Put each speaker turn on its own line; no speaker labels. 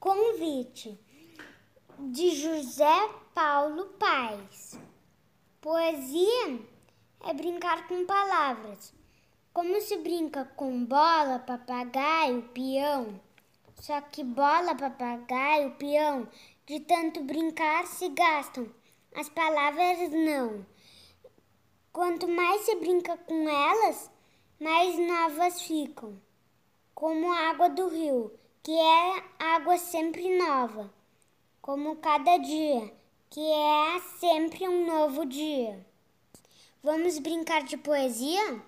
Convite de José Paulo Paes. Poesia é brincar com palavras. Como se brinca com bola, papagaio, peão. Só que bola, papagaio, peão, de tanto brincar se gastam, as palavras não. Quanto mais se brinca com elas, mais novas ficam. Como a água do rio, que é água sempre nova. Como cada dia, que é sempre um novo dia. Vamos brincar de poesia?